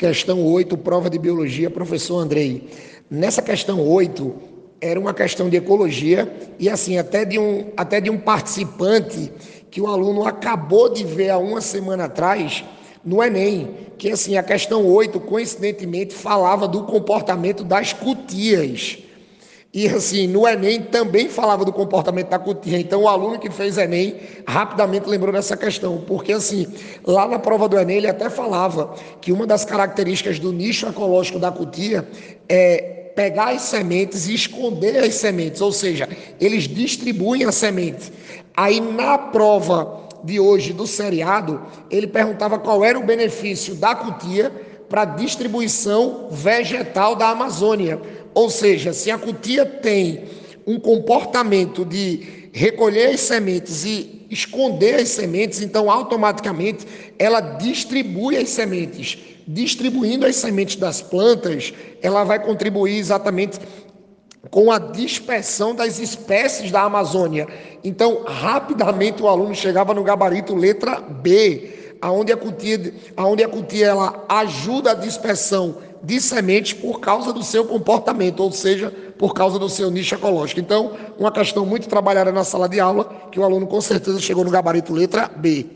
Questão 8, prova de biologia, professor Andrei. Nessa questão 8, era uma questão de ecologia e assim, até de um, até de um participante que o aluno acabou de ver há uma semana atrás no Enem, que assim, a questão 8, coincidentemente, falava do comportamento das cutias. E assim, no Enem também falava do comportamento da cutia. Então, o aluno que fez Enem rapidamente lembrou dessa questão, porque assim, lá na prova do Enem ele até falava que uma das características do nicho ecológico da cutia é pegar as sementes e esconder as sementes, ou seja, eles distribuem a semente. Aí na prova de hoje do seriado, ele perguntava qual era o benefício da cutia para a distribuição vegetal da Amazônia. Ou seja, se a cutia tem um comportamento de recolher as sementes e esconder as sementes, então automaticamente ela distribui as sementes. Distribuindo as sementes das plantas, ela vai contribuir exatamente com a dispersão das espécies da Amazônia. Então, rapidamente o aluno chegava no gabarito letra B, aonde a cutia, aonde a cutia ela ajuda a dispersão de sementes por causa do seu comportamento, ou seja, por causa do seu nicho ecológico. Então, uma questão muito trabalhada na sala de aula, que o aluno com certeza chegou no gabarito letra B.